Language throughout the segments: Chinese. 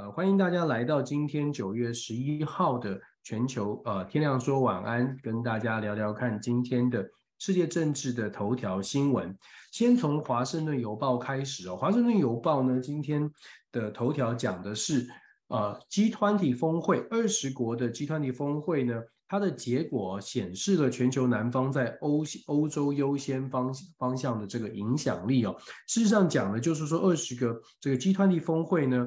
呃，欢迎大家来到今天九月十一号的全球呃天亮说晚安，跟大家聊聊看今天的世界政治的头条新闻。先从华盛顿邮报开始哦，华盛顿邮报呢今天的头条讲的是呃 G 团体峰会，二十国的 G 团体峰会呢，它的结果显示了全球南方在欧欧洲优先方方向的这个影响力哦。事实上讲的就是说，二十个这个 G 团体峰会呢。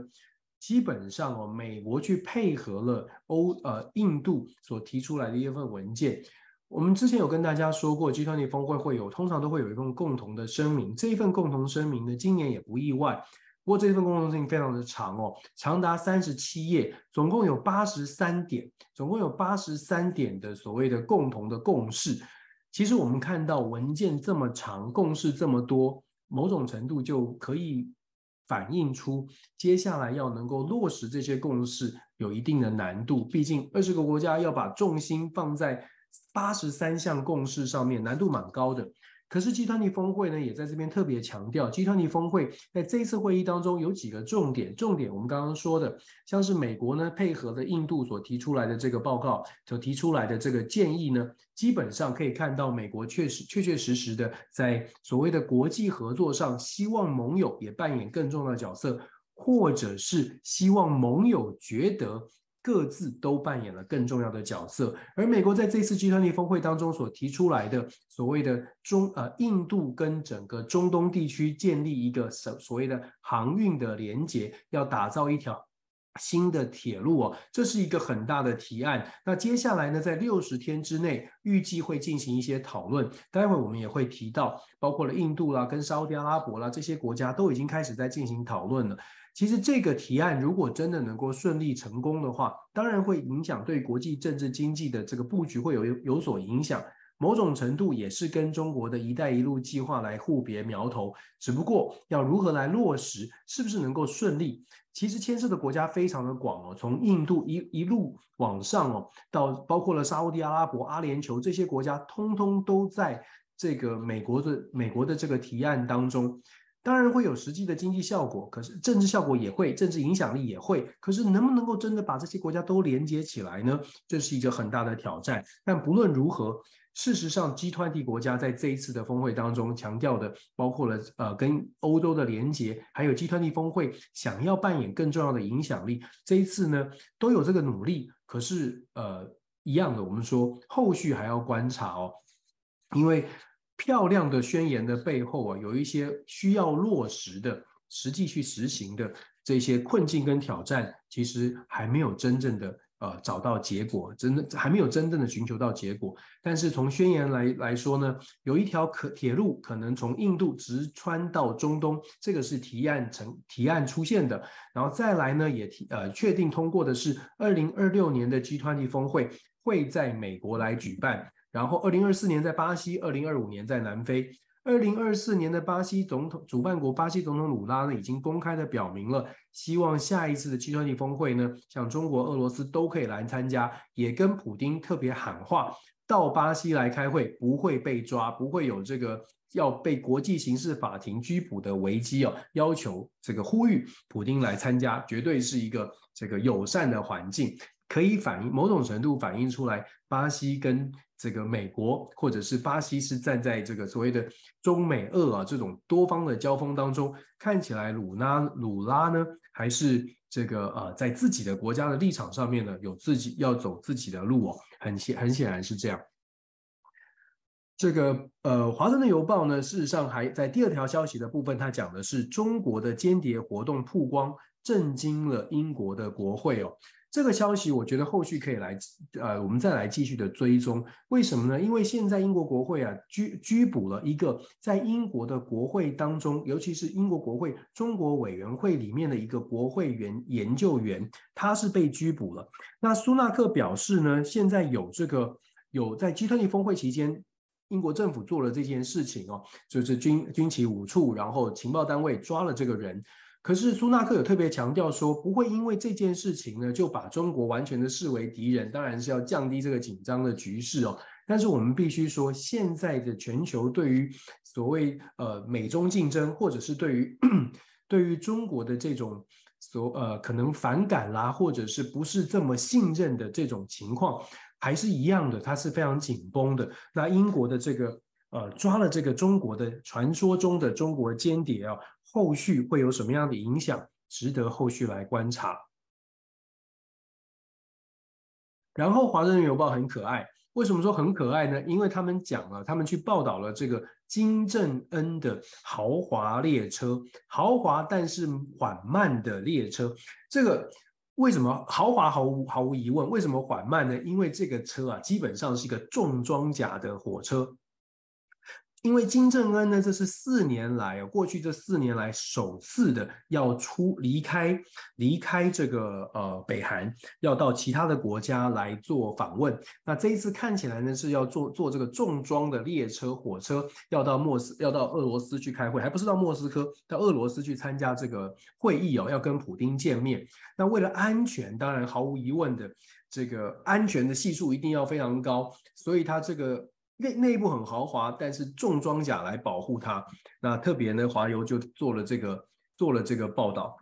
基本上哦，美国去配合了欧呃印度所提出来的一份文件。我们之前有跟大家说过，G20 峰会会有通常都会有一份共同的声明。这一份共同声明呢，今年也不意外。不过这份共同声明非常的长哦，长达三十七页，总共有八十三点，总共有八十三点的所谓的共同的共识。其实我们看到文件这么长，共识这么多，某种程度就可以。反映出接下来要能够落实这些共识有一定的难度，毕竟二十个国家要把重心放在八十三项共识上面，难度蛮高的。可是 G20 峰会呢，也在这边特别强调，G20 峰会在这一次会议当中有几个重点。重点我们刚刚说的，像是美国呢配合的印度所提出来的这个报告，所提出来的这个建议呢，基本上可以看到美国确实确确实实的在所谓的国际合作上，希望盟友也扮演更重要的角色，或者是希望盟友觉得。各自都扮演了更重要的角色，而美国在这次 G20 峰会当中所提出来的所谓的中呃印度跟整个中东地区建立一个所所谓的航运的连接，要打造一条新的铁路哦，这是一个很大的提案。那接下来呢，在六十天之内，预计会进行一些讨论。待会我们也会提到，包括了印度啦、跟沙乌地阿拉伯啦这些国家都已经开始在进行讨论了。其实这个提案如果真的能够顺利成功的话，当然会影响对国际政治经济的这个布局会有有所影响，某种程度也是跟中国的一带一路计划来互别苗头。只不过要如何来落实，是不是能够顺利，其实牵涉的国家非常的广哦，从印度一一路往上哦，到包括了沙乌地阿拉伯、阿联酋这些国家，通通都在这个美国的美国的这个提案当中。当然会有实际的经济效果，可是政治效果也会，政治影响力也会。可是能不能够真的把这些国家都连接起来呢？这是一个很大的挑战。但不论如何，事实上，G20 国家在这一次的峰会当中强调的，包括了呃跟欧洲的连接，还有 G20 峰会想要扮演更重要的影响力，这一次呢都有这个努力。可是呃一样的，我们说后续还要观察哦，因为。漂亮的宣言的背后啊，有一些需要落实的、实际去实行的这些困境跟挑战，其实还没有真正的呃找到结果，真的还没有真正的寻求到结果。但是从宣言来来说呢，有一条可铁路可能从印度直穿到中东，这个是提案成提案出现的。然后再来呢，也提呃确定通过的是二零二六年的 G20 峰会会在美国来举办。然后，二零二四年在巴西，二零二五年在南非。二零二四年的巴西总统主办国巴西总统鲁拉呢，已经公开的表明了，希望下一次的 G20 峰会呢，像中国、俄罗斯都可以来参加，也跟普丁特别喊话，到巴西来开会不会被抓，不会有这个要被国际刑事法庭拘捕的危机哦，要求这个呼吁普丁来参加，绝对是一个这个友善的环境。可以反映某种程度反映出来，巴西跟这个美国，或者是巴西是站在这个所谓的中美俄啊这种多方的交锋当中，看起来鲁拉鲁拉呢，还是这个呃在自己的国家的立场上面呢，有自己要走自己的路哦，很显很显然是这样。这个呃，华盛顿邮报呢，事实上还在第二条消息的部分，它讲的是中国的间谍活动曝光，震惊了英国的国会哦。这个消息，我觉得后续可以来，呃，我们再来继续的追踪。为什么呢？因为现在英国国会啊，拘拘捕了一个在英国的国会当中，尤其是英国国会中国委员会里面的一个国会员研究员，他是被拘捕了。那苏纳克表示呢，现在有这个有在 G20 峰会期间，英国政府做了这件事情哦，就是军军情五处，然后情报单位抓了这个人。可是苏纳克有特别强调说，不会因为这件事情呢，就把中国完全的视为敌人，当然是要降低这个紧张的局势哦。但是我们必须说，现在的全球对于所谓呃美中竞争，或者是对于对于中国的这种所呃可能反感啦，或者是不是这么信任的这种情况，还是一样的，它是非常紧绷的。那英国的这个呃抓了这个中国的传说中的中国间谍啊，后续会有什么样的影响，值得后续来观察。然后《华盛顿邮报》很可爱。为什么说很可爱呢？因为他们讲了，他们去报道了这个金正恩的豪华列车，豪华但是缓慢的列车。这个为什么豪华毫无毫无疑问？为什么缓慢呢？因为这个车啊，基本上是一个重装甲的火车。因为金正恩呢，这是四年来，过去这四年来首次的要出离开离开这个呃北韩，要到其他的国家来做访问。那这一次看起来呢，是要坐坐这个重装的列车火车，要到莫斯要到俄罗斯去开会，还不是到莫斯科，到俄罗斯去参加这个会议哦，要跟普丁见面。那为了安全，当然毫无疑问的，这个安全的系数一定要非常高，所以他这个。内内部很豪华，但是重装甲来保护它。那特别呢，华油就做了这个做了这个报道。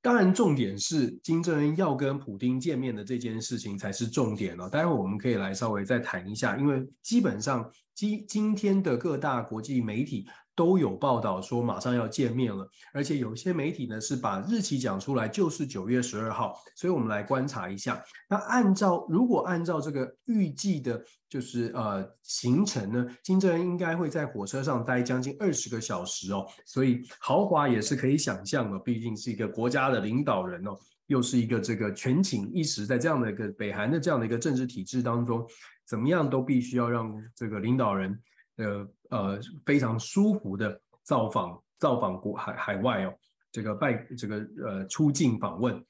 当然，重点是金正恩要跟普京见面的这件事情才是重点哦。待会我们可以来稍微再谈一下，因为基本上今今天的各大国际媒体。都有报道说马上要见面了，而且有些媒体呢是把日期讲出来，就是九月十二号。所以我们来观察一下。那按照如果按照这个预计的，就是呃行程呢，金正恩应该会在火车上待将近二十个小时哦。所以豪华也是可以想象的，毕竟是一个国家的领导人哦，又是一个这个权倾一时，在这样的一个北韩的这样的一个政治体制当中，怎么样都必须要让这个领导人。呃呃，非常舒服的造访造访国海海外哦，这个拜这个呃出境访问。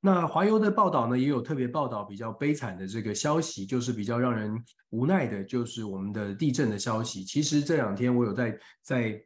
那华邮的报道呢，也有特别报道比较悲惨的这个消息，就是比较让人无奈的，就是我们的地震的消息。其实这两天我有在在。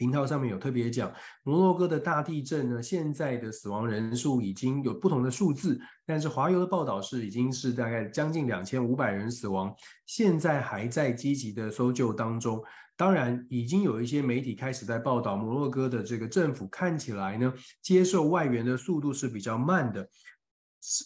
频道上面有特别讲，摩洛哥的大地震呢，现在的死亡人数已经有不同的数字，但是华邮的报道是已经是大概将近两千五百人死亡，现在还在积极的搜救当中。当然，已经有一些媒体开始在报道，摩洛哥的这个政府看起来呢，接受外援的速度是比较慢的，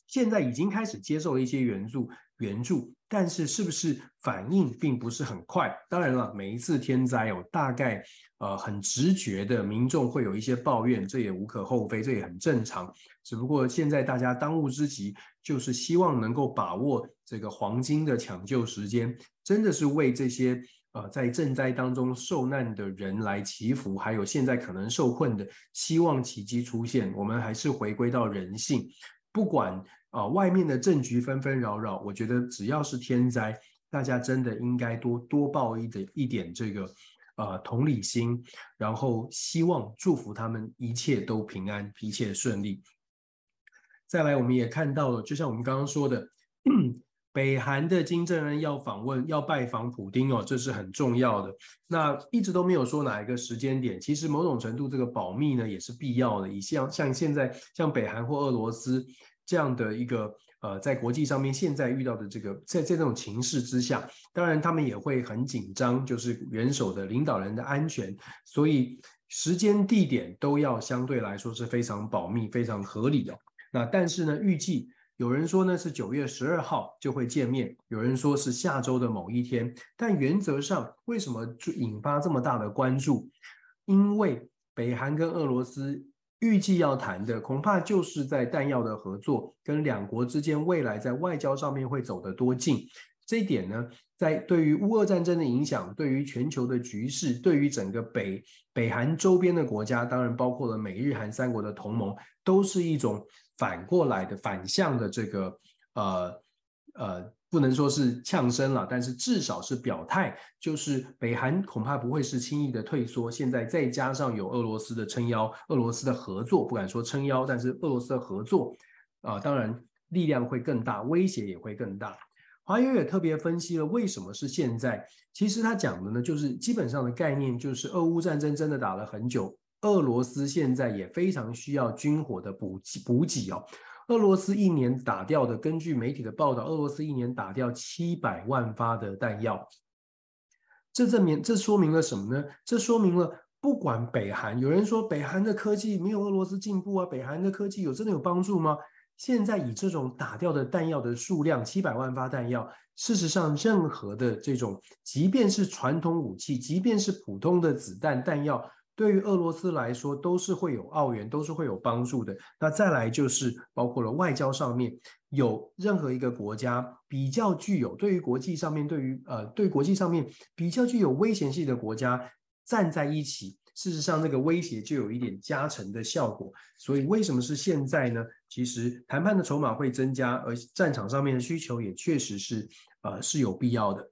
现在已经开始接受了一些援助。援助，但是是不是反应并不是很快？当然了，每一次天灾有、哦、大概呃很直觉的民众会有一些抱怨，这也无可厚非，这也很正常。只不过现在大家当务之急就是希望能够把握这个黄金的抢救时间，真的是为这些呃在赈灾当中受难的人来祈福，还有现在可能受困的，希望奇迹出现。我们还是回归到人性，不管。啊，外面的政局纷纷扰扰，我觉得只要是天灾，大家真的应该多多报一点一点这个呃同理心，然后希望祝福他们一切都平安，一切顺利。再来，我们也看到了，就像我们刚刚说的，北韩的金正恩要访问要拜访普丁哦，这是很重要的。那一直都没有说哪一个时间点，其实某种程度这个保密呢也是必要的。以像像现在像北韩或俄罗斯。这样的一个呃，在国际上面现在遇到的这个，在在这种情势之下，当然他们也会很紧张，就是元首的领导人的安全，所以时间地点都要相对来说是非常保密、非常合理的。那但是呢，预计有人说呢是九月十二号就会见面，有人说是下周的某一天，但原则上为什么就引发这么大的关注？因为北韩跟俄罗斯。预计要谈的恐怕就是在弹药的合作，跟两国之间未来在外交上面会走得多近。这一点呢，在对于乌俄战争的影响，对于全球的局势，对于整个北北韩周边的国家，当然包括了美日韩三国的同盟，都是一种反过来的反向的这个呃呃。不能说是呛声了，但是至少是表态，就是北韩恐怕不会是轻易的退缩。现在再加上有俄罗斯的撑腰，俄罗斯的合作，不敢说撑腰，但是俄罗斯的合作啊，当然力量会更大，威胁也会更大。华友也特别分析了为什么是现在。其实他讲的呢，就是基本上的概念就是，俄乌战争真的打了很久，俄罗斯现在也非常需要军火的补给补给哦。俄罗斯一年打掉的，根据媒体的报道，俄罗斯一年打掉七百万发的弹药。这证明，这说明了什么呢？这说明了不管北韩，有人说北韩的科技没有俄罗斯进步啊，北韩的科技有真的有帮助吗？现在以这种打掉的弹药的数量七百万发弹药，事实上任何的这种，即便是传统武器，即便是普通的子弹弹药，对于俄罗斯来说都是会有澳元，都是会有帮助的。那再来就是包括了外交上面，有任何一个国家比较具有对于国际上面对于呃对国际上面比较具有威胁性的国家站在一起。事实上，那个威胁就有一点加成的效果。所以，为什么是现在呢？其实谈判的筹码会增加，而战场上面的需求也确实是，呃，是有必要的。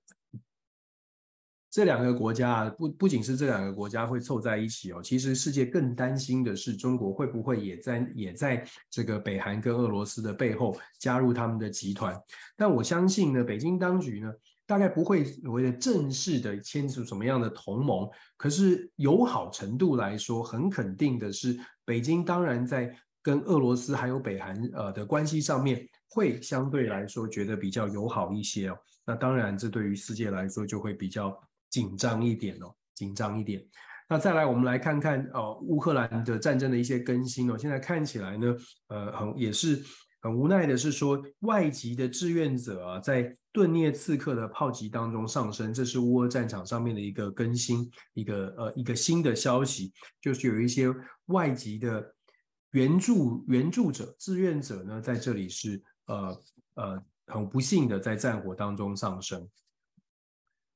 这两个国家啊，不不仅是这两个国家会凑在一起哦，其实世界更担心的是，中国会不会也在也在这个北韩跟俄罗斯的背后加入他们的集团？但我相信呢，北京当局呢。大概不会为了正式的签署什么样的同盟，可是友好程度来说，很肯定的是，北京当然在跟俄罗斯还有北韩呃的关系上面，会相对来说觉得比较友好一些哦。那当然，这对于世界来说就会比较紧张一点哦，紧张一点。那再来，我们来看看哦，乌克兰的战争的一些更新哦。现在看起来呢，呃，很也是。很无奈的是说，外籍的志愿者啊，在顿涅茨克的炮击当中丧生，这是乌俄战场上面的一个更新，一个呃一个新的消息，就是有一些外籍的援助援助者志愿者呢，在这里是呃呃很不幸的在战火当中丧生。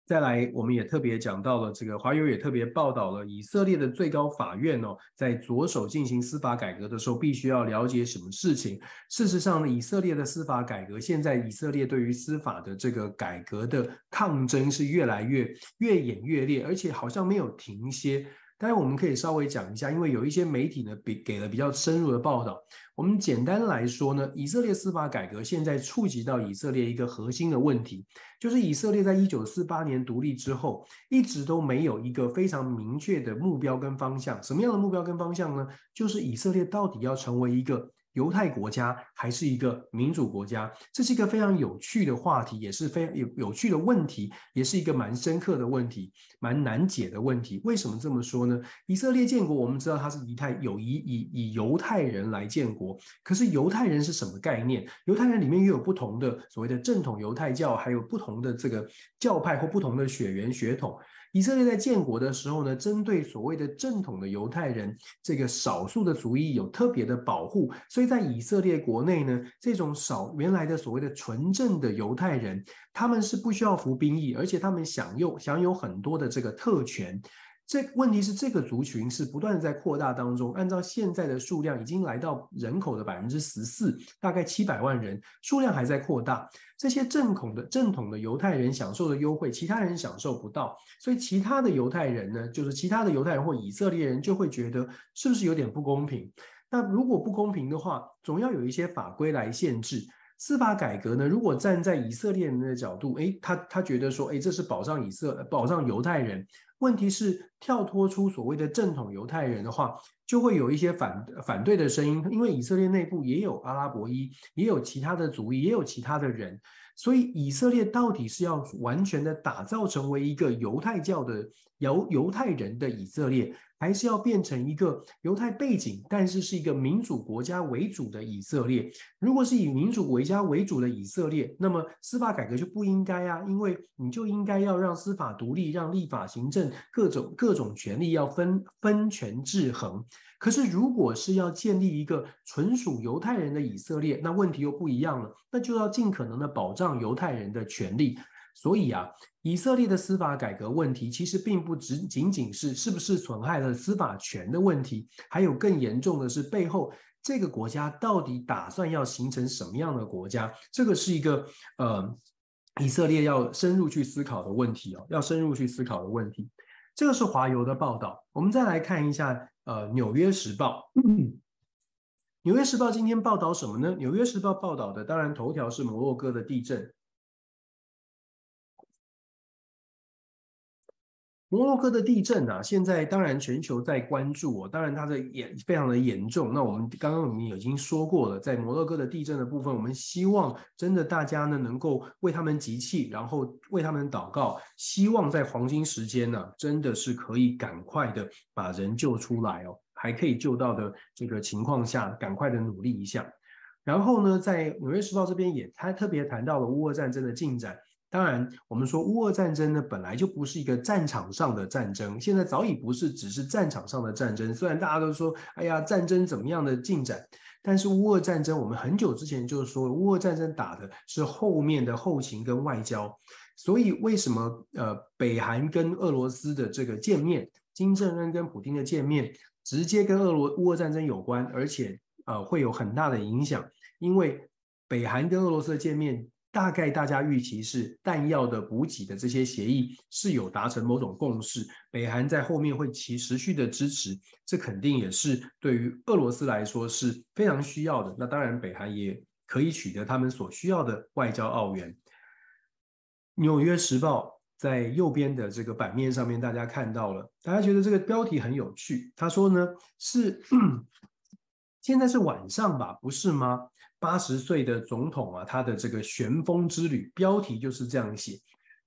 再来，我们也特别讲到了这个，华友也特别报道了以色列的最高法院哦，在着手进行司法改革的时候，必须要了解什么事情。事实上呢，以色列的司法改革，现在以色列对于司法的这个改革的抗争是越来越越演越烈，而且好像没有停歇。当然，我们可以稍微讲一下，因为有一些媒体呢，比给了比较深入的报道。我们简单来说呢，以色列司法改革现在触及到以色列一个核心的问题，就是以色列在一九四八年独立之后，一直都没有一个非常明确的目标跟方向。什么样的目标跟方向呢？就是以色列到底要成为一个。犹太国家还是一个民主国家，这是一个非常有趣的话题，也是非常有有趣的问题，也是一个蛮深刻的问题，蛮难解的问题。为什么这么说呢？以色列建国，我们知道它是以太有以以以犹太人来建国，可是犹太人是什么概念？犹太人里面又有不同的所谓的正统犹太教，还有不同的这个教派或不同的血缘血统。以色列在建国的时候呢，针对所谓的正统的犹太人这个少数的族裔有特别的保护，所以在以色列国内呢，这种少原来的所谓的纯正的犹太人，他们是不需要服兵役，而且他们享有享有很多的这个特权。这问题是这个族群是不断的在扩大当中，按照现在的数量已经来到人口的百分之十四，大概七百万人，数量还在扩大。这些正统的正统的犹太人享受的优惠，其他人享受不到，所以其他的犹太人呢，就是其他的犹太人或以色列人就会觉得是不是有点不公平？那如果不公平的话，总要有一些法规来限制。司法改革呢，如果站在以色列人的角度，诶，他他觉得说，诶，这是保障以色保障犹太人。问题是跳脱出所谓的正统犹太人的话，就会有一些反反对的声音，因为以色列内部也有阿拉伯裔，也有其他的族裔，也有其他的人，所以以色列到底是要完全的打造成为一个犹太教的犹犹太人的以色列，还是要变成一个犹太背景，但是是一个民主国家为主的以色列。如果是以民主国家为主的以色列，那么司法改革就不应该啊，因为你就应该要让司法独立，让立法、行政各种各种权利要分分权制衡。可是如果是要建立一个纯属犹太人的以色列，那问题又不一样了，那就要尽可能的保障犹太人的权利。所以啊，以色列的司法改革问题其实并不只仅仅是是不是损害了司法权的问题，还有更严重的是背后这个国家到底打算要形成什么样的国家？这个是一个呃，以色列要深入去思考的问题哦，要深入去思考的问题。这个是华邮的报道，我们再来看一下呃，《纽约时报》。《纽约时报》今天报道什么呢？《纽约时报》报道的当然头条是摩洛哥的地震。摩洛哥的地震啊，现在当然全球在关注哦，当然它的严非常的严重。那我们刚刚我们已经说过了，在摩洛哥的地震的部分，我们希望真的大家呢能够为他们集气，然后为他们祷告，希望在黄金时间呢，真的是可以赶快的把人救出来哦，还可以救到的这个情况下，赶快的努力一下。然后呢，在纽约时报这边也他特别谈到了乌俄战争的进展。当然，我们说乌俄战争呢，本来就不是一个战场上的战争，现在早已不是只是战场上的战争。虽然大家都说，哎呀，战争怎么样的进展，但是乌俄战争，我们很久之前就说，乌俄战争打的是后面的后勤跟外交。所以为什么呃，北韩跟俄罗斯的这个见面，金正恩跟普京的见面，直接跟俄罗乌俄战争有关，而且呃会有很大的影响，因为北韩跟俄罗斯的见面。大概大家预期是弹药的补给的这些协议是有达成某种共识，北韩在后面会其持续的支持，这肯定也是对于俄罗斯来说是非常需要的。那当然，北韩也可以取得他们所需要的外交奥援。纽约时报在右边的这个版面上面，大家看到了，大家觉得这个标题很有趣。他说呢，是现在是晚上吧，不是吗？八十岁的总统啊，他的这个旋风之旅标题就是这样写，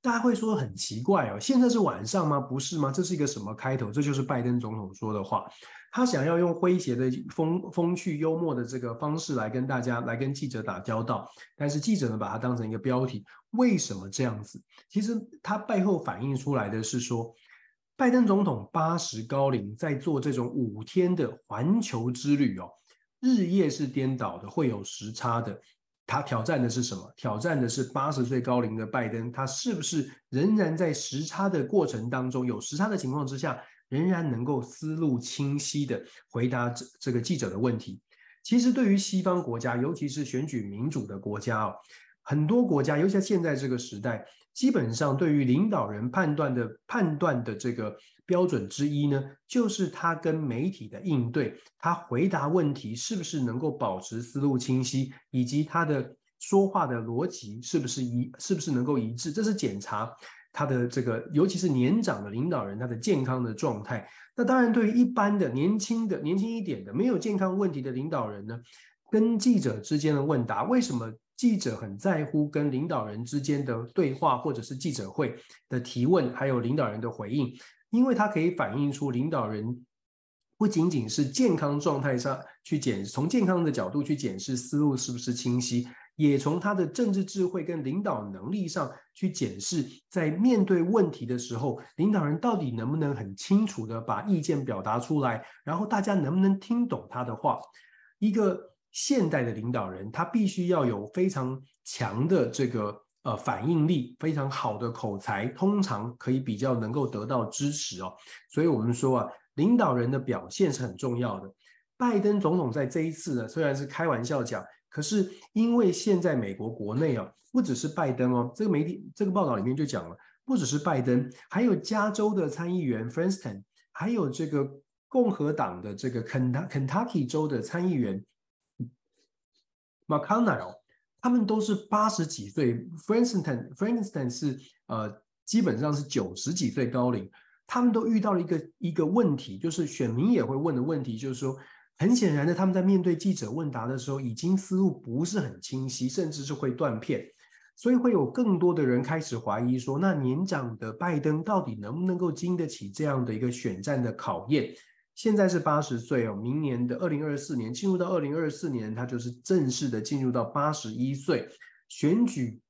大家会说很奇怪哦，现在是晚上吗？不是吗？这是一个什么开头？这就是拜登总统说的话，他想要用诙谐的风风趣幽默的这个方式来跟大家来跟记者打交道，但是记者呢把它当成一个标题，为什么这样子？其实他背后反映出来的是说，拜登总统八十高龄在做这种五天的环球之旅哦。日夜是颠倒的，会有时差的。他挑战的是什么？挑战的是八十岁高龄的拜登，他是不是仍然在时差的过程当中，有时差的情况之下，仍然能够思路清晰的回答这这个记者的问题？其实，对于西方国家，尤其是选举民主的国家哦，很多国家，尤其在现在这个时代，基本上对于领导人判断的判断的这个。标准之一呢，就是他跟媒体的应对，他回答问题是不是能够保持思路清晰，以及他的说话的逻辑是不是一是不是能够一致，这是检查他的这个，尤其是年长的领导人他的健康的状态。那当然，对于一般的年轻的年轻一点的没有健康问题的领导人呢，跟记者之间的问答，为什么记者很在乎跟领导人之间的对话，或者是记者会的提问，还有领导人的回应？因为它可以反映出领导人不仅仅是健康状态上去检，从健康的角度去检视思路是不是清晰，也从他的政治智慧跟领导能力上去检视，在面对问题的时候，领导人到底能不能很清楚的把意见表达出来，然后大家能不能听懂他的话。一个现代的领导人，他必须要有非常强的这个。呃，反应力非常好的口才，通常可以比较能够得到支持哦。所以，我们说啊，领导人的表现是很重要的。拜登总统在这一次呢，虽然是开玩笑讲，可是因为现在美国国内啊，不只是拜登哦，这个媒体这个报道里面就讲了，不只是拜登，还有加州的参议员 Feinstein，还有这个共和党的这个肯塔肯塔基州的参议员 McConnell。他们都是八十几岁，Feinstein Feinstein 是呃基本上是九十几岁高龄，他们都遇到了一个一个问题，就是选民也会问的问题，就是说很显然的，他们在面对记者问答的时候，已经思路不是很清晰，甚至是会断片，所以会有更多的人开始怀疑说，那年长的拜登到底能不能够经得起这样的一个选战的考验？现在是八十岁哦，明年的二零二四年进入到二零二四年，他就是正式的进入到八十一岁。选举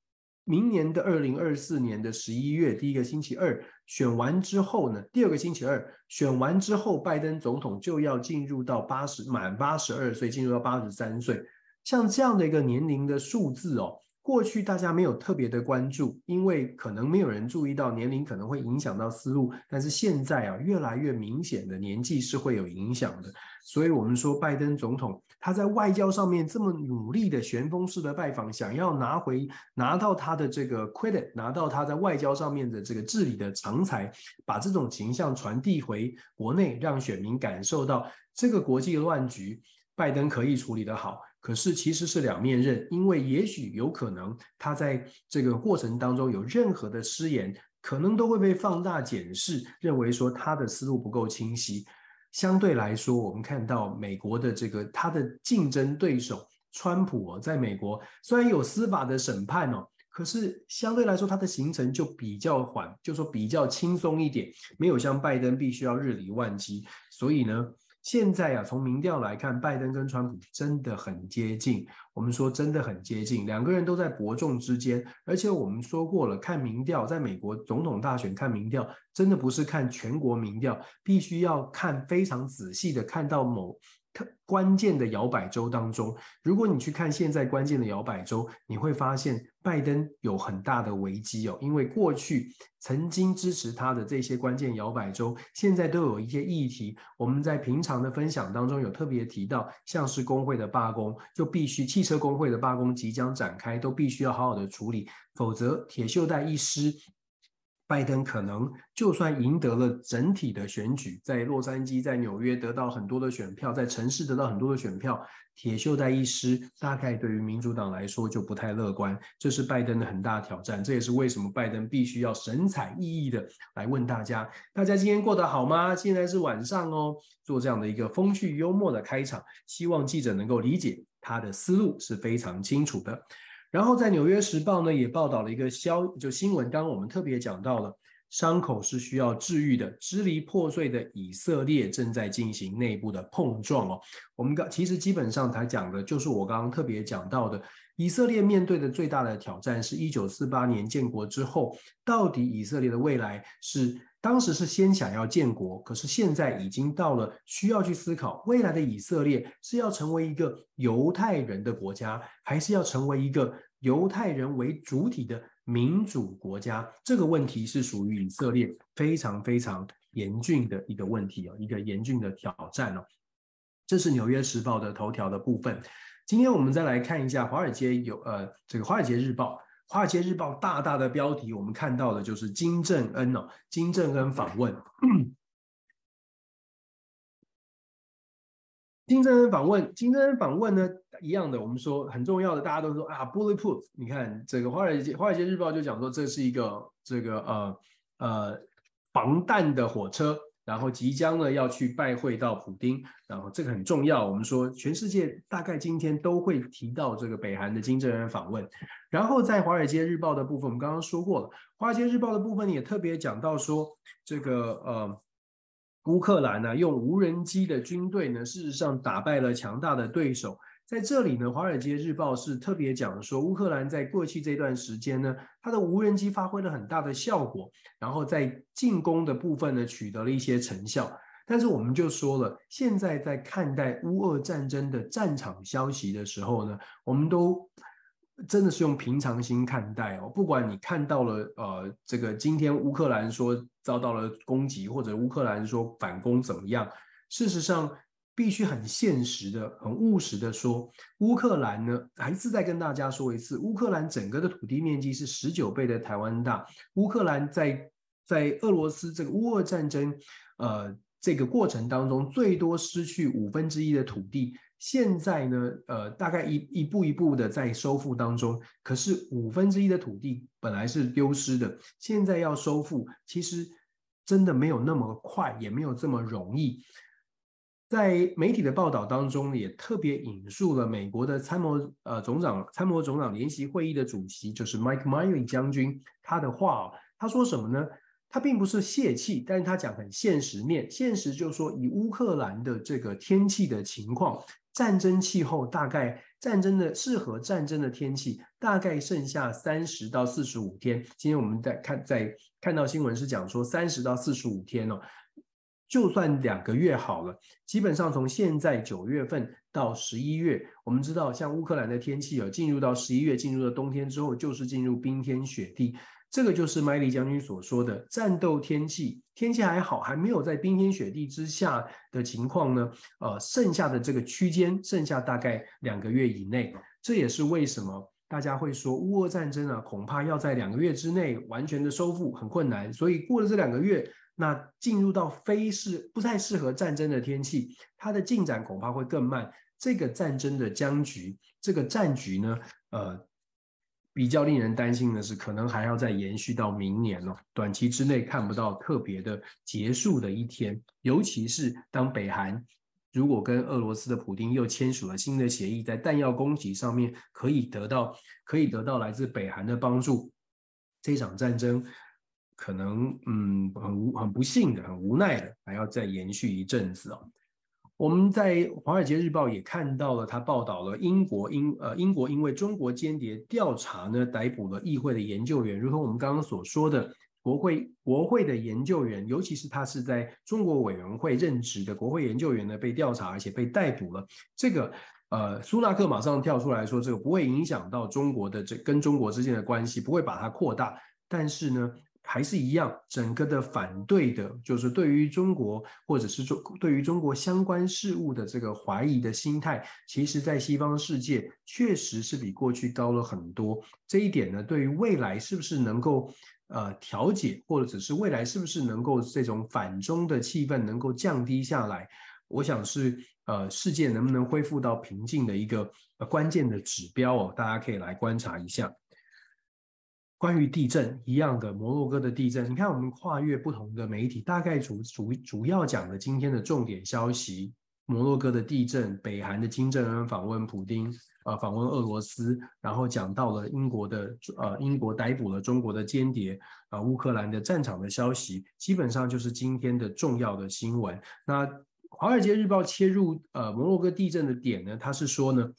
明年的二零二四年的十一月第一个星期二选完之后呢，第二个星期二选完之后，拜登总统就要进入到八十满八十二岁，进入到八十三岁。像这样的一个年龄的数字哦。过去大家没有特别的关注，因为可能没有人注意到年龄可能会影响到思路。但是现在啊，越来越明显的年纪是会有影响的。所以，我们说拜登总统他在外交上面这么努力的旋风式的拜访，想要拿回拿到他的这个 credit，拿到他在外交上面的这个治理的长才，把这种形象传递回国内，让选民感受到这个国际乱局，拜登可以处理得好。可是其实是两面刃，因为也许有可能他在这个过程当中有任何的失言，可能都会被放大检视，认为说他的思路不够清晰。相对来说，我们看到美国的这个他的竞争对手川普哦，在美国虽然有司法的审判哦，可是相对来说他的行程就比较缓，就说比较轻松一点，没有像拜登必须要日理万机。所以呢，现在啊，从民调来看，拜登跟川普真的很接近。我们说真的很接近，两个人都在伯仲之间。而且我们说过了，看民调，在美国总统大选看民调，真的不是看全国民调，必须要看非常仔细的看到某。关键的摇摆州当中，如果你去看现在关键的摇摆州，你会发现拜登有很大的危机哦，因为过去曾经支持他的这些关键摇摆州，现在都有一些议题。我们在平常的分享当中有特别提到，像是工会的罢工，就必须汽车工会的罢工即将展开，都必须要好好的处理，否则铁锈带一失。拜登可能就算赢得了整体的选举，在洛杉矶、在纽约得到很多的选票，在城市得到很多的选票，铁锈带一失，大概对于民主党来说就不太乐观。这是拜登的很大挑战，这也是为什么拜登必须要神采奕奕的来问大家：大家今天过得好吗？现在是晚上哦，做这样的一个风趣幽默的开场，希望记者能够理解他的思路是非常清楚的。然后在《纽约时报》呢也报道了一个消就新闻，刚刚我们特别讲到了，伤口是需要治愈的，支离破碎的以色列正在进行内部的碰撞哦。我们刚其实基本上才讲的就是我刚刚特别讲到的，以色列面对的最大的挑战是一九四八年建国之后，到底以色列的未来是。当时是先想要建国，可是现在已经到了需要去思考未来的以色列是要成为一个犹太人的国家，还是要成为一个犹太人为主体的民主国家？这个问题是属于以色列非常非常严峻的一个问题哦，一个严峻的挑战哦。这是《纽约时报》的头条的部分。今天我们再来看一下华尔街有呃这个《华尔街日报》。《华尔街日报》大大的标题，我们看到的就是金正恩哦，金正恩访问。金正恩访问，金正恩访问呢，一样的，我们说很重要的，大家都说啊，bulletproof。你看这个华尔街《华尔街日报》就讲说，这是一个这个呃呃防弹的火车。然后即将呢要去拜会到普丁，然后这个很重要。我们说全世界大概今天都会提到这个北韩的金正恩访问。然后在《华尔街日报》的部分，我们刚刚说过了，《华尔街日报》的部分也特别讲到说，这个呃乌克兰呢用无人机的军队呢，事实上打败了强大的对手。在这里呢，《华尔街日报》是特别讲说，乌克兰在过去这段时间呢，它的无人机发挥了很大的效果，然后在进攻的部分呢，取得了一些成效。但是我们就说了，现在在看待乌俄战争的战场消息的时候呢，我们都真的是用平常心看待哦。不管你看到了呃，这个今天乌克兰说遭到了攻击，或者乌克兰说反攻怎么样，事实上。必须很现实的、很务实的说，乌克兰呢，还是再跟大家说一次，乌克兰整个的土地面积是十九倍的台湾大。乌克兰在在俄罗斯这个乌俄战争，呃，这个过程当中，最多失去五分之一的土地。现在呢，呃，大概一一步一步的在收复当中。可是五分之一的土地本来是丢失的，现在要收复，其实真的没有那么快，也没有这么容易。在媒体的报道当中，也特别引述了美国的参谋呃总长参谋总长联席会议的主席，就是 Mike Milley 将军，他的话，他说什么呢？他并不是泄气，但是他讲很现实面，现实就是说，以乌克兰的这个天气的情况，战争气候大概战争的适合战争的天气，大概剩下三十到四十五天。今天我们在看在看到新闻是讲说三十到四十五天哦。就算两个月好了，基本上从现在九月份到十一月，我们知道像乌克兰的天气有进入到十一月，进入了冬天之后，就是进入冰天雪地。这个就是麦利将军所说的战斗天气，天气还好，还没有在冰天雪地之下的情况呢。呃，剩下的这个区间，剩下大概两个月以内，这也是为什么大家会说乌俄战争啊，恐怕要在两个月之内完全的收复很困难。所以过了这两个月。那进入到非适不太适合战争的天气，它的进展恐怕会更慢。这个战争的僵局，这个战局呢，呃，比较令人担心的是，可能还要再延续到明年哦，短期之内看不到特别的结束的一天。尤其是当北韩如果跟俄罗斯的普丁又签署了新的协议，在弹药供给上面可以得到可以得到来自北韩的帮助，这场战争可能嗯很无很不幸的很无奈的还要再延续一阵子哦。我们在《华尔街日报》也看到了，他报道了英国英呃英国因为中国间谍调查呢，逮捕了议会的研究员，如同我们刚刚所说的，国会国会的研究员，尤其是他是在中国委员会任职的国会研究员呢，被调查而且被逮捕了。这个呃，苏纳克马上跳出来说，这个不会影响到中国的这跟中国之间的关系，不会把它扩大，但是呢。还是一样，整个的反对的，就是对于中国或者是中对于中国相关事务的这个怀疑的心态，其实在西方世界确实是比过去高了很多。这一点呢，对于未来是不是能够呃调解，或者只是未来是不是能够这种反中的气氛能够降低下来，我想是呃世界能不能恢复到平静的一个关键的指标哦，大家可以来观察一下。关于地震一样的摩洛哥的地震，你看我们跨越不同的媒体，大概主主主要讲的今天的重点消息：摩洛哥的地震，北韩的金正恩访问普丁，呃，访问俄罗斯，然后讲到了英国的呃英国逮捕了中国的间谍，呃，乌克兰的战场的消息，基本上就是今天的重要的新闻。那《华尔街日报》切入呃摩洛哥地震的点呢，他是说呢。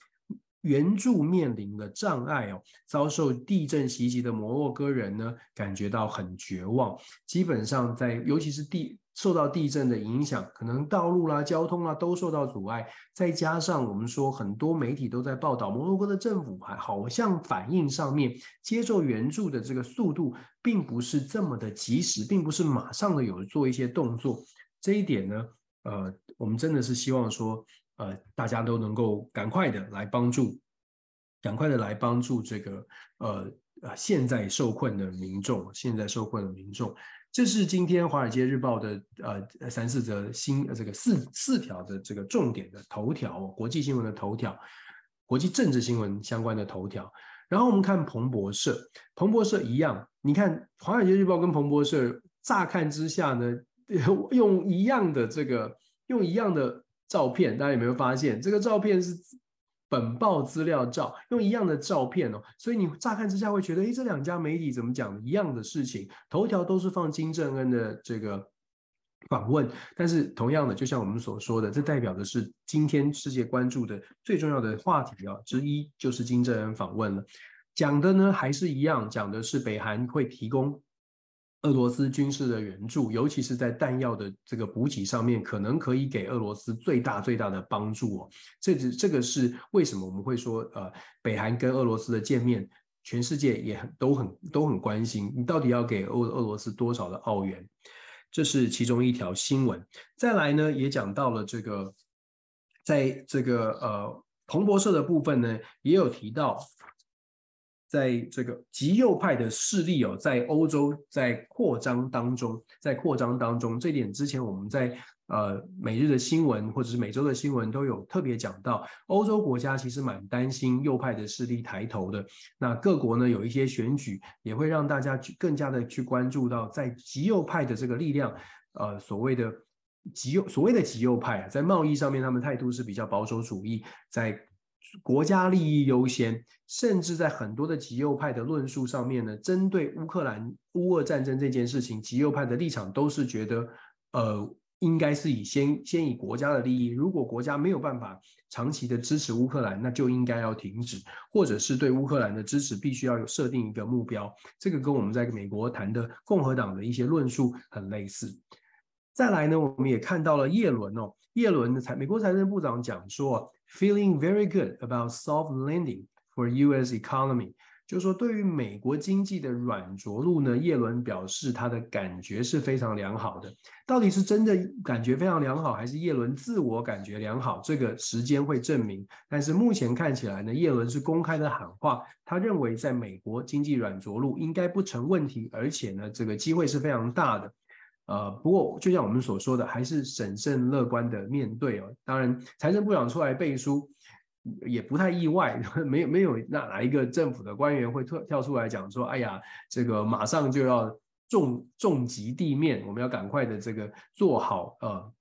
援助面临的障碍哦，遭受地震袭击的摩洛哥人呢，感觉到很绝望。基本上在，尤其是地受到地震的影响，可能道路啦、交通啦都受到阻碍。再加上我们说，很多媒体都在报道，摩洛哥的政府还好像反应上面接受援助的这个速度，并不是这么的及时，并不是马上的有做一些动作。这一点呢，呃，我们真的是希望说。呃，大家都能够赶快的来帮助，赶快的来帮助这个呃呃现在受困的民众，现在受困的民众，这是今天《华尔街日报》的呃三四则新这个四四条的这个重点的头条，国际新闻的头条，国际政治新闻相关的头条。然后我们看彭博社，彭博社一样，你看《华尔街日报》跟彭博社乍看之下呢，用一样的这个用一样的。照片，大家有没有发现这个照片是本报资料照，用一样的照片哦，所以你乍看之下会觉得，诶，这两家媒体怎么讲一样的事情？头条都是放金正恩的这个访问，但是同样的，就像我们所说的，这代表的是今天世界关注的最重要的话题啊之一，就是金正恩访问了，讲的呢还是一样，讲的是北韩会提供。俄罗斯军事的援助，尤其是在弹药的这个补给上面，可能可以给俄罗斯最大最大的帮助哦。这只这个是为什么我们会说，呃，北韩跟俄罗斯的见面，全世界也很都很都很关心，你到底要给俄俄罗斯多少的澳元？这是其中一条新闻。再来呢，也讲到了这个，在这个呃彭博社的部分呢，也有提到。在这个极右派的势力哦，在欧洲在扩张当中，在扩张当中，这点之前我们在呃每日的新闻或者是每周的新闻都有特别讲到，欧洲国家其实蛮担心右派的势力抬头的。那各国呢有一些选举，也会让大家去更加的去关注到，在极右派的这个力量，呃所谓的极右所谓的极右派啊，在贸易上面他们态度是比较保守主义，在。国家利益优先，甚至在很多的极右派的论述上面呢，针对乌克兰乌俄战争这件事情，极右派的立场都是觉得，呃，应该是以先先以国家的利益，如果国家没有办法长期的支持乌克兰，那就应该要停止，或者是对乌克兰的支持必须要有设定一个目标。这个跟我们在美国谈的共和党的一些论述很类似。再来呢，我们也看到了叶伦哦，叶伦的财美国财政部长讲说。Feeling very good about soft landing for U.S. economy，就是说对于美国经济的软着陆呢，叶伦表示他的感觉是非常良好的。到底是真的感觉非常良好，还是叶伦自我感觉良好？这个时间会证明。但是目前看起来呢，叶伦是公开的喊话，他认为在美国经济软着陆应该不成问题，而且呢，这个机会是非常大的。呃，不过就像我们所说的，还是审慎乐观的面对哦。当然，财政部长出来背书，也不太意外，没有没有那哪一个政府的官员会跳跳出来讲说，哎呀，这个马上就要重重击地面，我们要赶快的这个做好呃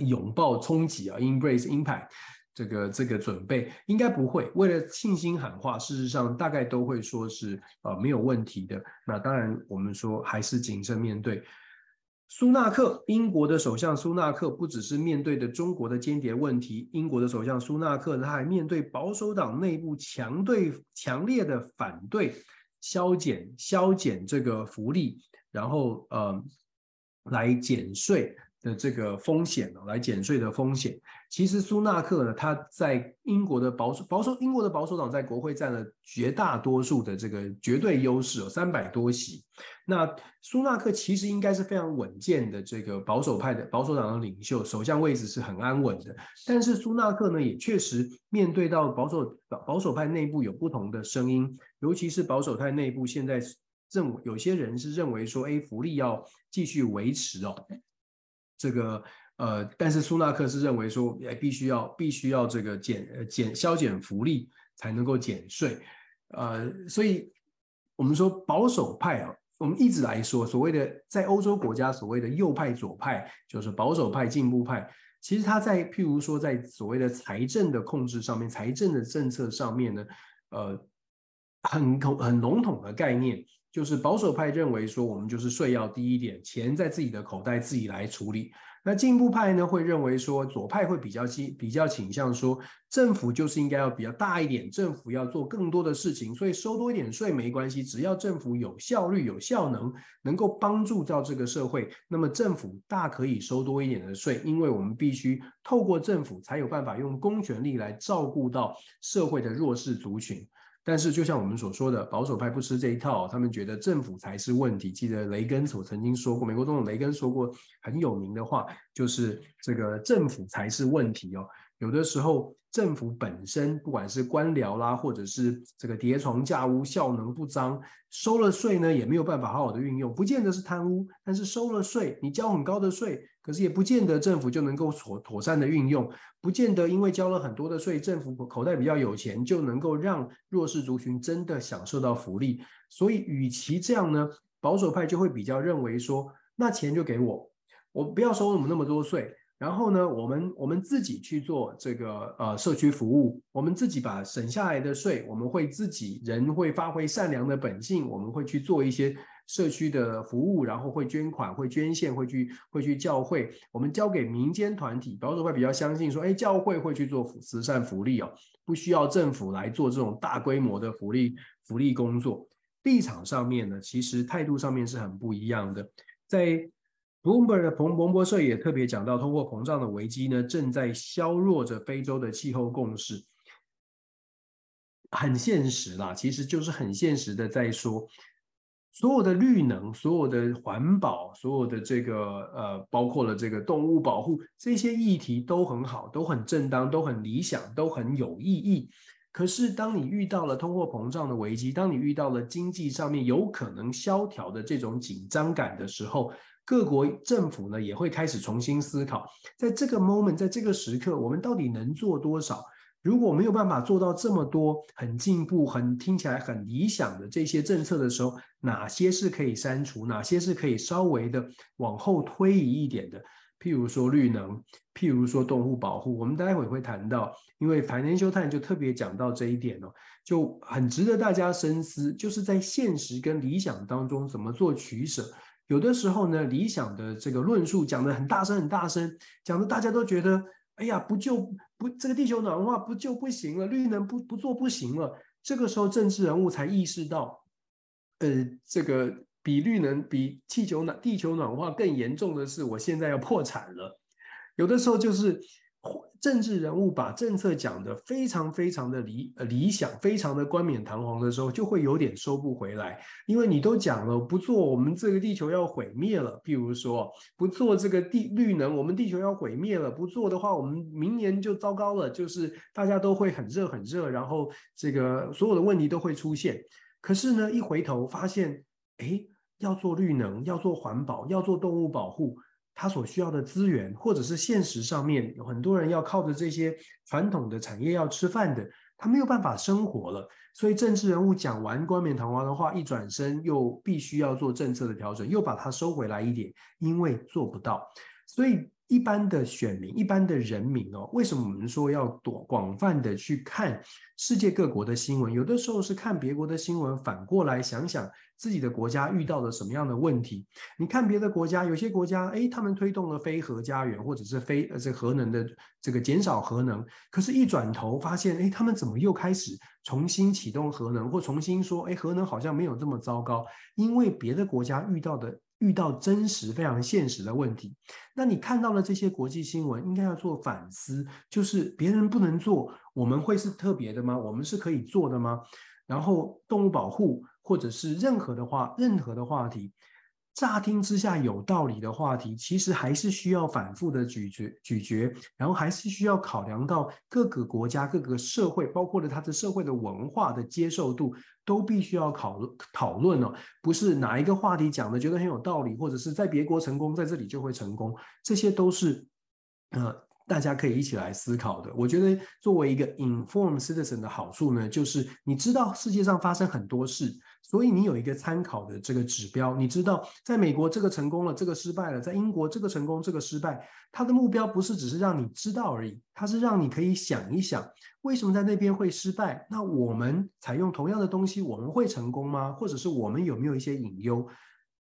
拥抱冲击啊，embrace impact 这个这个准备应该不会。为了信心喊话，事实上大概都会说是呃没有问题的。那当然我们说还是谨慎面对。苏纳克，英国的首相苏纳克不只是面对的中国的间谍问题，英国的首相苏纳克他还面对保守党内部强对强烈的反对，削减削减这个福利，然后呃来减税。的这个风险来减税的风险，其实苏纳克呢，他在英国的保守保守英国的保守党在国会占了绝大多数的这个绝对优势，有三百多席。那苏纳克其实应该是非常稳健的这个保守派的保守党的领袖，首相位置是很安稳的。但是苏纳克呢，也确实面对到保守保守派内部有不同的声音，尤其是保守派内部现在认有些人是认为说，哎，福利要继续维持哦。这个呃，但是苏纳克是认为说，哎，必须要必须要这个减减削减福利才能够减税，呃，所以我们说保守派啊，我们一直来说所谓的在欧洲国家所谓的右派左派，就是保守派进步派，其实他在譬如说在所谓的财政的控制上面，财政的政策上面呢，呃，很统很笼统的概念。就是保守派认为说，我们就是税要低一点，钱在自己的口袋自己来处理。那进步派呢，会认为说，左派会比较倾比较倾向说，政府就是应该要比较大一点，政府要做更多的事情，所以收多一点税没关系，只要政府有效率、有效能，能够帮助到这个社会，那么政府大可以收多一点的税，因为我们必须透过政府才有办法用公权力来照顾到社会的弱势族群。但是，就像我们所说的，保守派不吃这一套，他们觉得政府才是问题。记得雷根所曾经说过，美国总统雷根说过很有名的话，就是这个政府才是问题哦。有的时候，政府本身不管是官僚啦，或者是这个叠床架屋、效能不彰，收了税呢也没有办法好好的运用，不见得是贪污，但是收了税，你交很高的税。可是也不见得政府就能够妥妥善的运用，不见得因为交了很多的税，政府口袋比较有钱，就能够让弱势族群真的享受到福利。所以，与其这样呢，保守派就会比较认为说，那钱就给我，我不要收我们那么多税。然后呢，我们我们自己去做这个呃社区服务，我们自己把省下来的税，我们会自己人会发挥善良的本性，我们会去做一些社区的服务，然后会捐款、会捐献、会去会去教会，我们交给民间团体。保守派比较相信说，哎，教会会去做慈善福利哦，不需要政府来做这种大规模的福利福利工作。立场上面呢，其实态度上面是很不一样的，在。Bloomberg 的彭彭博社也特别讲到，通货膨胀的危机呢，正在削弱着非洲的气候共识，很现实啦，其实就是很现实的在说，所有的绿能、所有的环保、所有的这个呃，包括了这个动物保护这些议题都很好，都很正当，都很理想，都很有意义。可是，当你遇到了通货膨胀的危机，当你遇到了经济上面有可能萧条的这种紧张感的时候，各国政府呢也会开始重新思考，在这个 moment，在这个时刻，我们到底能做多少？如果没有办法做到这么多很进步、很听起来很理想的这些政策的时候，哪些是可以删除？哪些是可以稍微的往后推移一点的？譬如说绿能，譬如说动物保护，我们待会会谈到，因为 Financial Times 就特别讲到这一点哦，就很值得大家深思，就是在现实跟理想当中怎么做取舍。有的时候呢，理想的这个论述讲得很大声，很大声，讲得大家都觉得，哎呀，不就不这个地球暖化不就不行了，绿能不不做不行了。这个时候，政治人物才意识到，呃，这个比绿能比气球暖地球暖化更严重的是，我现在要破产了。有的时候就是。政治人物把政策讲得非常非常的理理想，非常的冠冕堂皇的时候，就会有点收不回来。因为你都讲了不做，我们这个地球要毁灭了。譬如说，不做这个地绿能，我们地球要毁灭了。不做的话，我们明年就糟糕了，就是大家都会很热很热，然后这个所有的问题都会出现。可是呢，一回头发现，哎，要做绿能，要做环保，要做动物保护。他所需要的资源，或者是现实上面有很多人要靠着这些传统的产业要吃饭的，他没有办法生活了。所以政治人物讲完冠冕堂皇的话，一转身又必须要做政策的调整，又把它收回来一点，因为做不到。所以一般的选民、一般的人民哦，为什么我们说要多广泛的去看世界各国的新闻？有的时候是看别国的新闻，反过来想想。自己的国家遇到了什么样的问题？你看别的国家，有些国家，哎，他们推动了非核家园，或者是非呃这核能的这个减少核能，可是，一转头发现，哎，他们怎么又开始重新启动核能，或重新说，哎，核能好像没有这么糟糕？因为别的国家遇到的遇到真实非常现实的问题。那你看到了这些国际新闻，应该要做反思，就是别人不能做，我们会是特别的吗？我们是可以做的吗？然后动物保护。或者是任何的话，任何的话题，乍听之下有道理的话题，其实还是需要反复的咀嚼咀嚼，然后还是需要考量到各个国家、各个社会，包括了它的社会的文化的接受度，都必须要考讨论哦。不是哪一个话题讲的觉得很有道理，或者是在别国成功，在这里就会成功，这些都是呃。大家可以一起来思考的。我觉得作为一个 informed citizen 的好处呢，就是你知道世界上发生很多事，所以你有一个参考的这个指标。你知道在美国这个成功了，这个失败了；在英国这个成功，这个失败。它的目标不是只是让你知道而已，它是让你可以想一想，为什么在那边会失败？那我们采用同样的东西，我们会成功吗？或者是我们有没有一些隐忧？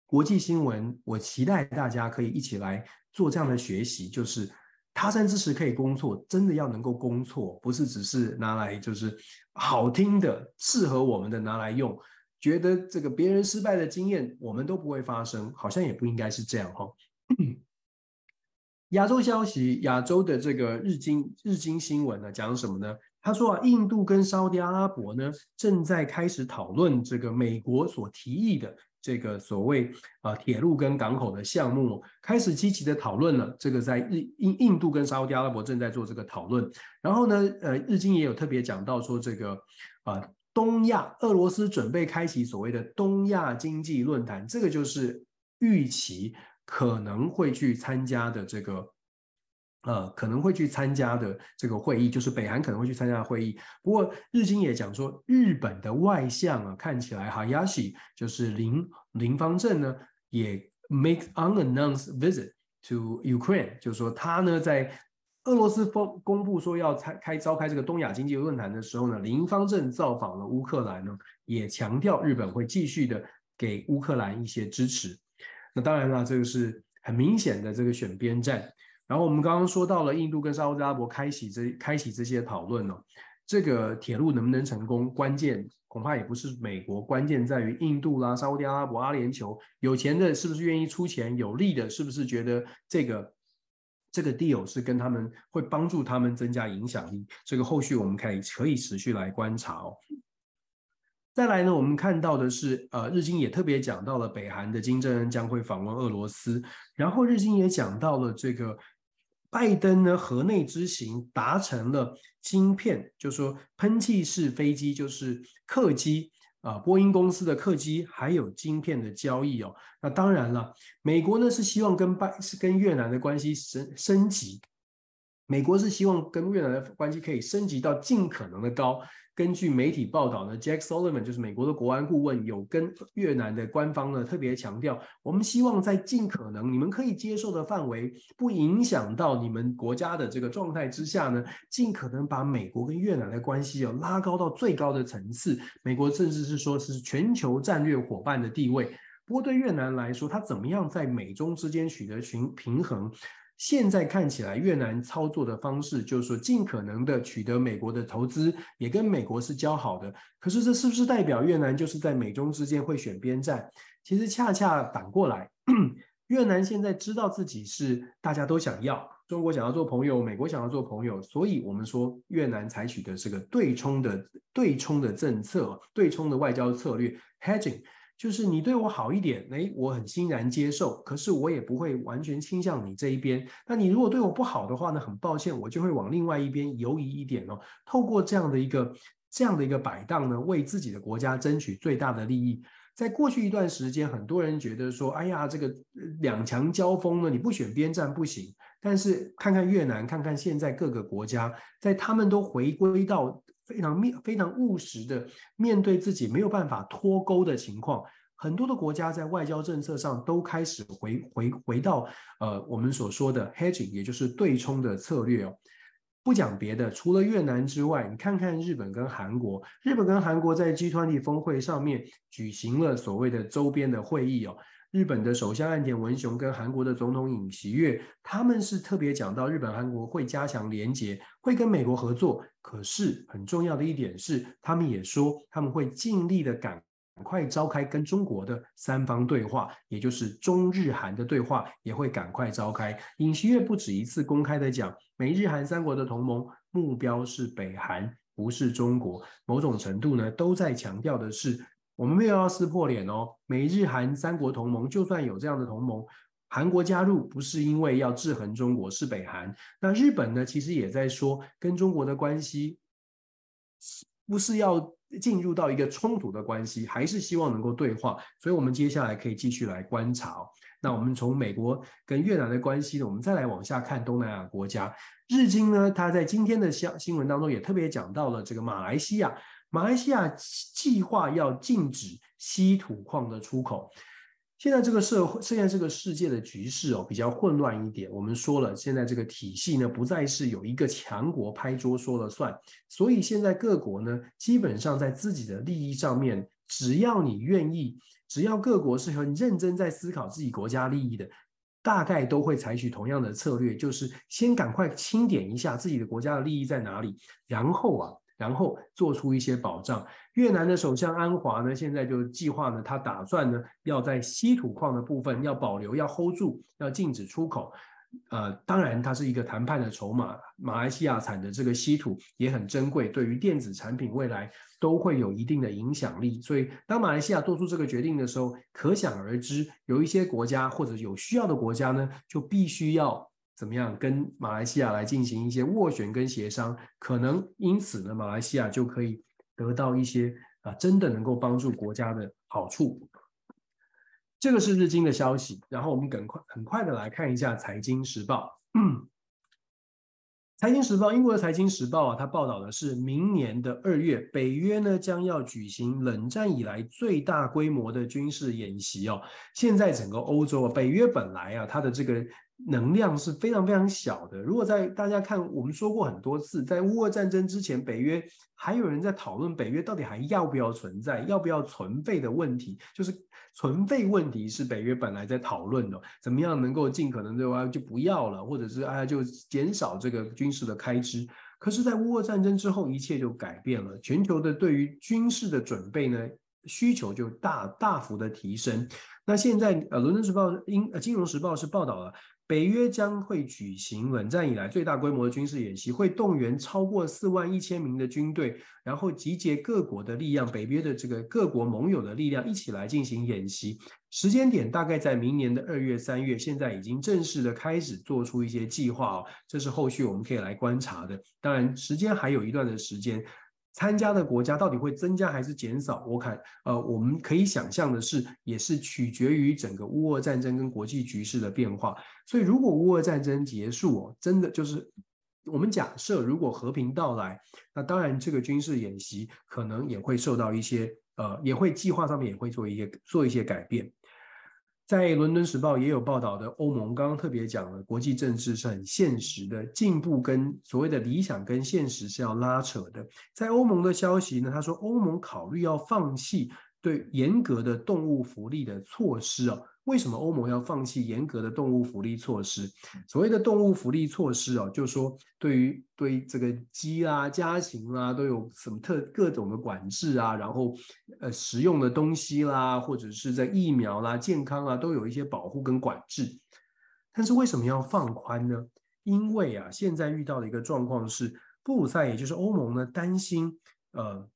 国际新闻，我期待大家可以一起来做这样的学习，就是。他山之石可以攻错，真的要能够攻错，不是只是拿来就是好听的、适合我们的拿来用。觉得这个别人失败的经验，我们都不会发生，好像也不应该是这样哈。亚洲消息，亚洲的这个日经日经新闻呢，讲什么呢？他说啊，印度跟沙乌地阿拉伯呢，正在开始讨论这个美国所提议的。这个所谓啊铁路跟港口的项目开始积极的讨论了。这个在日印印度跟沙乌地阿拉伯正在做这个讨论。然后呢，呃，日经也有特别讲到说，这个啊东亚俄罗斯准备开启所谓的东亚经济论坛，这个就是预期可能会去参加的这个。呃，可能会去参加的这个会议，就是北韩可能会去参加的会议。不过，日经也讲说，日本的外相啊，看起来哈亚西就是林林方正呢，也 make unannounced visit to Ukraine，就是说他呢在俄罗斯公公布说要开开召开这个东亚经济论坛的时候呢，林芳正造访了乌克兰呢，也强调日本会继续的给乌克兰一些支持。那当然了，这个是很明显的这个选边站。然后我们刚刚说到了印度跟沙乌地阿拉伯开启这开启这些讨论哦，这个铁路能不能成功，关键恐怕也不是美国，关键在于印度啦、沙乌地阿拉伯、阿联酋有钱的是不是愿意出钱，有利的是不是觉得这个这个 deal 是跟他们会帮助他们增加影响力，这个后续我们可以可以持续来观察哦。再来呢，我们看到的是，呃，日经也特别讲到了北韩的金正恩将会访问俄罗斯，然后日经也讲到了这个。拜登呢，河内之行达成了晶片，就是说喷气式飞机，就是客机啊，波音公司的客机，还有晶片的交易哦。那当然了，美国呢是希望跟拜是跟越南的关系升升级，美国是希望跟越南的关系可以升级到尽可能的高。根据媒体报道呢，Jack Sullivan 就是美国的国安顾问，有跟越南的官方呢特别强调，我们希望在尽可能你们可以接受的范围，不影响到你们国家的这个状态之下呢，尽可能把美国跟越南的关系哦拉高到最高的层次。美国甚至是说是全球战略伙伴的地位。不过对越南来说，它怎么样在美中之间取得平平衡？现在看起来，越南操作的方式就是说，尽可能的取得美国的投资，也跟美国是交好的。可是，这是不是代表越南就是在美中之间会选边站？其实恰恰反过来，越南现在知道自己是大家都想要，中国想要做朋友，美国想要做朋友，所以我们说越南采取的这个对冲的对冲的政策，对冲的外交策略，hedging。就是你对我好一点，诶，我很欣然接受。可是我也不会完全倾向你这一边。那你如果对我不好的话呢，很抱歉，我就会往另外一边游移一点哦。透过这样的一个这样的一个摆荡呢，为自己的国家争取最大的利益。在过去一段时间，很多人觉得说，哎呀，这个两强交锋呢，你不选边站不行。但是看看越南，看看现在各个国家，在他们都回归到非常面非常务实的面对自己没有办法脱钩的情况，很多的国家在外交政策上都开始回回回到呃我们所说的 hedging，也就是对冲的策略哦。不讲别的，除了越南之外，你看看日本跟韩国，日本跟韩国在 G20 峰会上面举行了所谓的周边的会议哦。日本的首相岸田文雄跟韩国的总统尹锡悦，他们是特别讲到日本韩国会加强连结，会跟美国合作。可是很重要的一点是，他们也说他们会尽力的赶快召开跟中国的三方对话，也就是中日韩的对话也会赶快召开。尹锡悦不止一次公开的讲，美日韩三国的同盟目标是北韩，不是中国。某种程度呢，都在强调的是。我们没有要撕破脸哦，美日韩三国同盟，就算有这样的同盟，韩国加入不是因为要制衡中国，是北韩。那日本呢，其实也在说，跟中国的关系不是要进入到一个冲突的关系，还是希望能够对话。所以，我们接下来可以继续来观察。那我们从美国跟越南的关系呢，我们再来往下看东南亚国家。日经呢，它在今天的新新闻当中也特别讲到了这个马来西亚。马来西亚计划要禁止稀土矿的出口。现在这个社会，现在这个世界的局势哦，比较混乱一点。我们说了，现在这个体系呢，不再是有一个强国拍桌说了算。所以现在各国呢，基本上在自己的利益上面，只要你愿意，只要各国是很认真在思考自己国家利益的，大概都会采取同样的策略，就是先赶快清点一下自己的国家的利益在哪里，然后啊。然后做出一些保障。越南的首相安华呢，现在就计划呢，他打算呢，要在稀土矿的部分要保留，要 hold 住，要禁止出口。呃，当然，它是一个谈判的筹码。马来西亚产的这个稀土也很珍贵，对于电子产品未来都会有一定的影响力。所以，当马来西亚做出这个决定的时候，可想而知，有一些国家或者有需要的国家呢，就必须要。怎么样跟马来西亚来进行一些斡旋跟协商，可能因此呢，马来西亚就可以得到一些啊，真的能够帮助国家的好处。这个是日经的消息，然后我们赶快很快的来看一下财经时报。财经时报，英国的财经时报啊，它报道的是明年的二月，北约呢将要举行冷战以来最大规模的军事演习哦。现在整个欧洲啊，北约本来啊，它的这个能量是非常非常小的。如果在大家看，我们说过很多次，在乌俄战争之前，北约还有人在讨论北约到底还要不要存在，要不要存废的问题，就是。存废问题是北约本来在讨论的，怎么样能够尽可能的话就不要了，或者是哎呀就减少这个军事的开支。可是，在乌俄战争之后，一切就改变了，全球的对于军事的准备呢，需求就大大幅的提升。那现在呃，伦敦时报、英呃金融时报是报道了。北约将会举行冷战以来最大规模的军事演习，会动员超过四万一千名的军队，然后集结各国的力量，北约的这个各国盟友的力量一起来进行演习。时间点大概在明年的二月、三月，现在已经正式的开始做出一些计划哦，这是后续我们可以来观察的。当然，时间还有一段的时间。参加的国家到底会增加还是减少？我看，呃，我们可以想象的是，也是取决于整个乌俄战争跟国际局势的变化。所以，如果乌俄战争结束哦，真的就是我们假设，如果和平到来，那当然这个军事演习可能也会受到一些，呃，也会计划上面也会做一些做一些改变。在《伦敦时报》也有报道的，欧盟刚刚特别讲了，国际政治是很现实的，进步跟所谓的理想跟现实是要拉扯的。在欧盟的消息呢，他说欧盟考虑要放弃对严格的动物福利的措施啊。为什么欧盟要放弃严格的动物福利措施？所谓的动物福利措施哦，就是说对于对于这个鸡啊、家禽啊，都有什么特各种的管制啊，然后呃食用的东西啦，或者是在疫苗啦、健康啊，都有一些保护跟管制。但是为什么要放宽呢？因为啊，现在遇到的一个状况是，布鲁塞尔也就是欧盟呢，担心呃。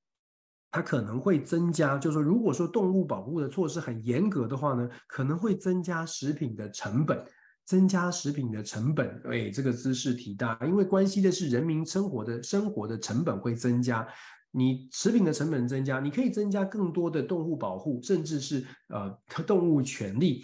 它可能会增加，就是说，如果说动物保护的措施很严格的话呢，可能会增加食品的成本，增加食品的成本。哎，这个兹事体大，因为关系的是人民生活的生活的成本会增加。你食品的成本增加，你可以增加更多的动物保护，甚至是呃动物权利。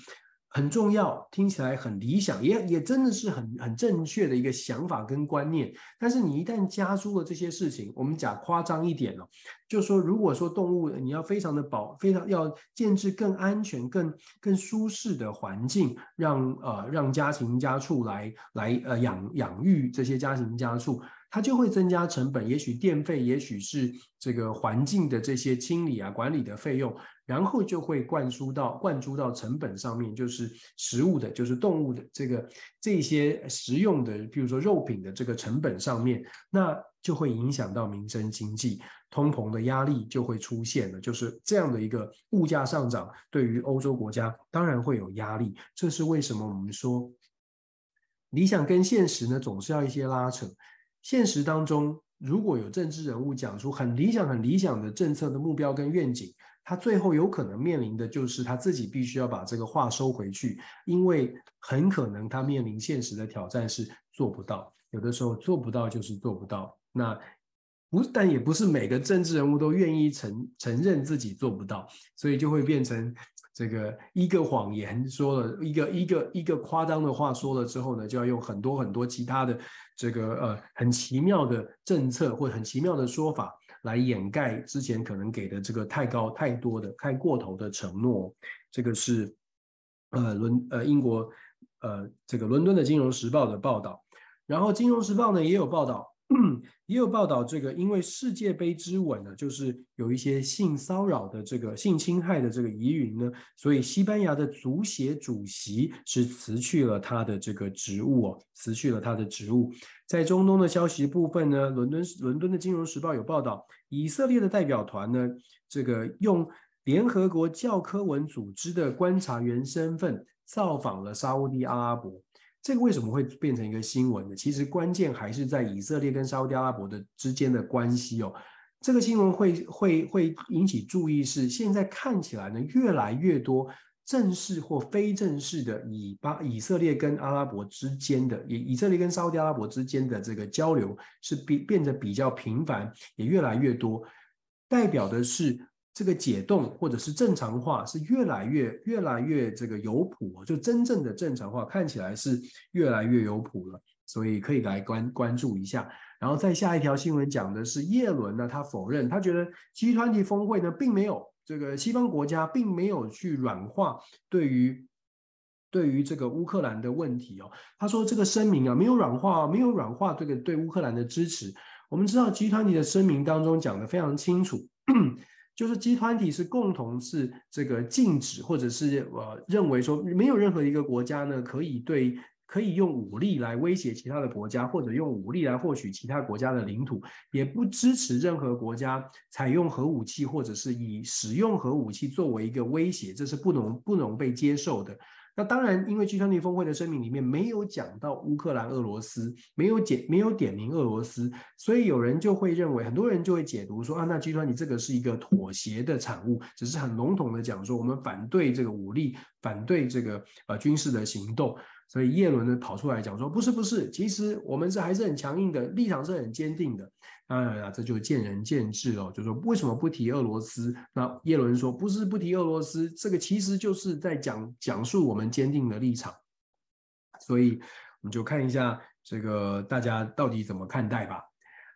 很重要，听起来很理想，也也真的是很很正确的一个想法跟观念。但是你一旦加诸了这些事情，我们讲夸张一点哦，就说，如果说动物你要非常的保，非常要建置更安全、更更舒适的环境，让呃让家禽家畜来来呃养养育这些家禽家畜。它就会增加成本，也许电费，也许是这个环境的这些清理啊、管理的费用，然后就会灌输到灌输到成本上面，就是食物的，就是动物的这个这些食用的，比如说肉品的这个成本上面，那就会影响到民生经济，通膨的压力就会出现了，就是这样的一个物价上涨，对于欧洲国家当然会有压力。这是为什么我们说理想跟现实呢，总是要一些拉扯。现实当中，如果有政治人物讲出很理想、很理想的政策的目标跟愿景，他最后有可能面临的就是他自己必须要把这个话收回去，因为很可能他面临现实的挑战是做不到。有的时候做不到就是做不到，那不，但也不是每个政治人物都愿意承承认自己做不到，所以就会变成。这个一个谎言说了一个一个一个夸张的话说了之后呢，就要用很多很多其他的这个呃很奇妙的政策或很奇妙的说法来掩盖之前可能给的这个太高太多的太过头的承诺。这个是呃伦呃英国呃这个伦敦的金融时报的报道，然后金融时报呢也有报道。也有报道，这个因为世界杯之吻呢，就是有一些性骚扰的这个性侵害的这个疑云呢，所以西班牙的足协主席是辞去了他的这个职务哦，辞去了他的职务。在中东的消息部分呢，伦敦伦敦的金融时报有报道，以色列的代表团呢，这个用联合国教科文组织的观察员身份造访了沙乌地阿拉伯。这个为什么会变成一个新闻呢？其实关键还是在以色列跟沙乌地阿拉伯的之间的关系哦。这个新闻会会会引起注意，是现在看起来呢，越来越多正式或非正式的以巴以色列跟阿拉伯之间的，以以色列跟沙乌地阿拉伯之间的这个交流是变变得比较频繁，也越来越多，代表的是。这个解冻或者是正常化是越来越越来越这个有谱，就真正的正常化看起来是越来越有谱了，所以可以来关关注一下。然后再下一条新闻讲的是叶伦呢，他否认，他觉得 G20 峰会呢并没有这个西方国家并没有去软化对于对于这个乌克兰的问题哦，他说这个声明啊没有软化，没有软化这个对乌克兰的支持。我们知道 G20 的声明当中讲得非常清楚。就是集团体是共同是这个禁止，或者是呃认为说没有任何一个国家呢可以对可以用武力来威胁其他的国家，或者用武力来获取其他国家的领土，也不支持任何国家采用核武器，或者是以使用核武器作为一个威胁，这是不能不能被接受的。那当然，因为 G20 峰会的声明里面没有讲到乌克兰、俄罗斯，没有解没有点名俄罗斯，所以有人就会认为，很多人就会解读说啊，那 G20 这个是一个妥协的产物，只是很笼统的讲说我们反对这个武力，反对这个呃军事的行动。所以叶伦呢跑出来讲说，不是不是，其实我们是还是很强硬的，立场是很坚定的。当然了，这就见仁见智了。就说为什么不提俄罗斯？那叶伦说不是不提俄罗斯，这个其实就是在讲讲述我们坚定的立场。所以我们就看一下这个大家到底怎么看待吧。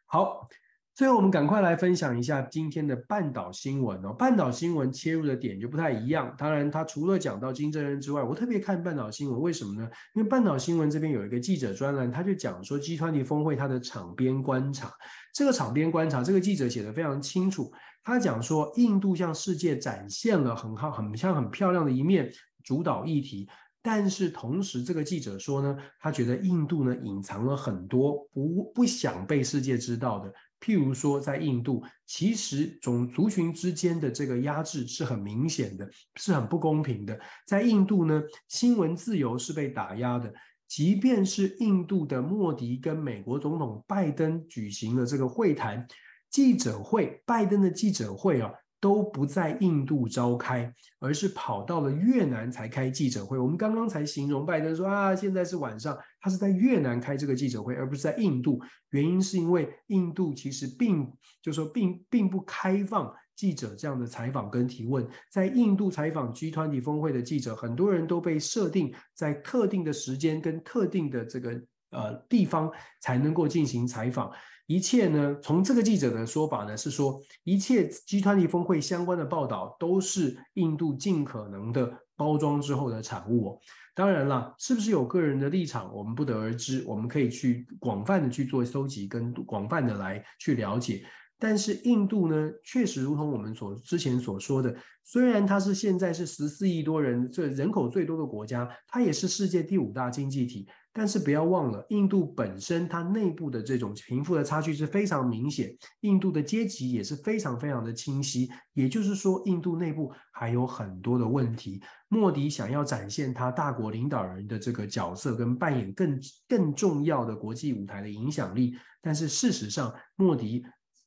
好。最后，我们赶快来分享一下今天的半岛新闻哦。半岛新闻切入的点就不太一样。当然，它除了讲到金正恩之外，我特别看半岛新闻，为什么呢？因为半岛新闻这边有一个记者专栏，他就讲说 G20 峰会他的场边观察。这个场边观察，这个记者写得非常清楚。他讲说，印度向世界展现了很好、很像很漂亮的一面，主导议题。但是同时，这个记者说呢，他觉得印度呢隐藏了很多不不想被世界知道的。譬如说，在印度，其实种族群之间的这个压制是很明显的，是很不公平的。在印度呢，新闻自由是被打压的。即便是印度的莫迪跟美国总统拜登举行了这个会谈记者会，拜登的记者会啊，都不在印度召开，而是跑到了越南才开记者会。我们刚刚才形容拜登说啊，现在是晚上，他是在越南开这个记者会，而不是在印度。原因是因为印度其实并就说并并不开放记者这样的采访跟提问。在印度采访 G 团体峰会的记者，很多人都被设定在特定的时间跟特定的这个呃地方才能够进行采访。一切呢，从这个记者的说法呢，是说一切集团级峰会相关的报道都是印度尽可能的包装之后的产物。当然了，是不是有个人的立场，我们不得而知。我们可以去广泛的去做搜集，跟广泛的来去了解。但是印度呢，确实如同我们所之前所说的，虽然它是现在是十四亿多人，这人口最多的国家，它也是世界第五大经济体。但是不要忘了，印度本身它内部的这种贫富的差距是非常明显，印度的阶级也是非常非常的清晰。也就是说，印度内部还有很多的问题。莫迪想要展现他大国领导人的这个角色，跟扮演更更重要的国际舞台的影响力，但是事实上，莫迪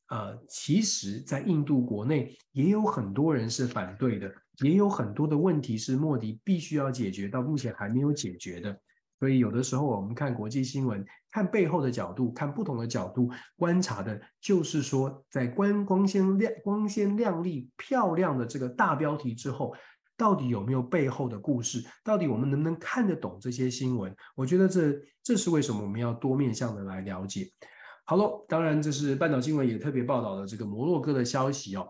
呃，其实在印度国内也有很多人是反对的，也有很多的问题是莫迪必须要解决，到目前还没有解决的。所以有的时候我们看国际新闻，看背后的角度，看不同的角度观察的，就是说，在光光鲜亮、光鲜亮丽、漂亮的这个大标题之后，到底有没有背后的故事？到底我们能不能看得懂这些新闻？我觉得这这是为什么我们要多面向的来了解。好喽，当然这是半岛新闻也特别报道的这个摩洛哥的消息哦。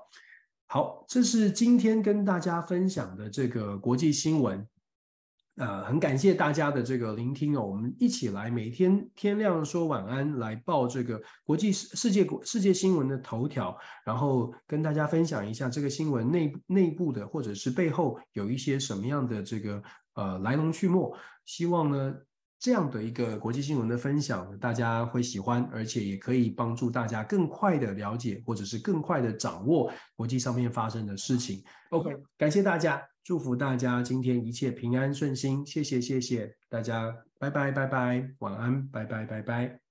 好，这是今天跟大家分享的这个国际新闻。呃，很感谢大家的这个聆听哦，我们一起来每天天亮说晚安，来报这个国际世界国世界新闻的头条，然后跟大家分享一下这个新闻内内部的或者是背后有一些什么样的这个呃来龙去脉，希望呢。这样的一个国际新闻的分享，大家会喜欢，而且也可以帮助大家更快的了解，或者是更快的掌握国际上面发生的事情。OK，感谢大家，祝福大家今天一切平安顺心，谢谢谢谢大家，拜拜拜拜，晚安，拜拜拜拜。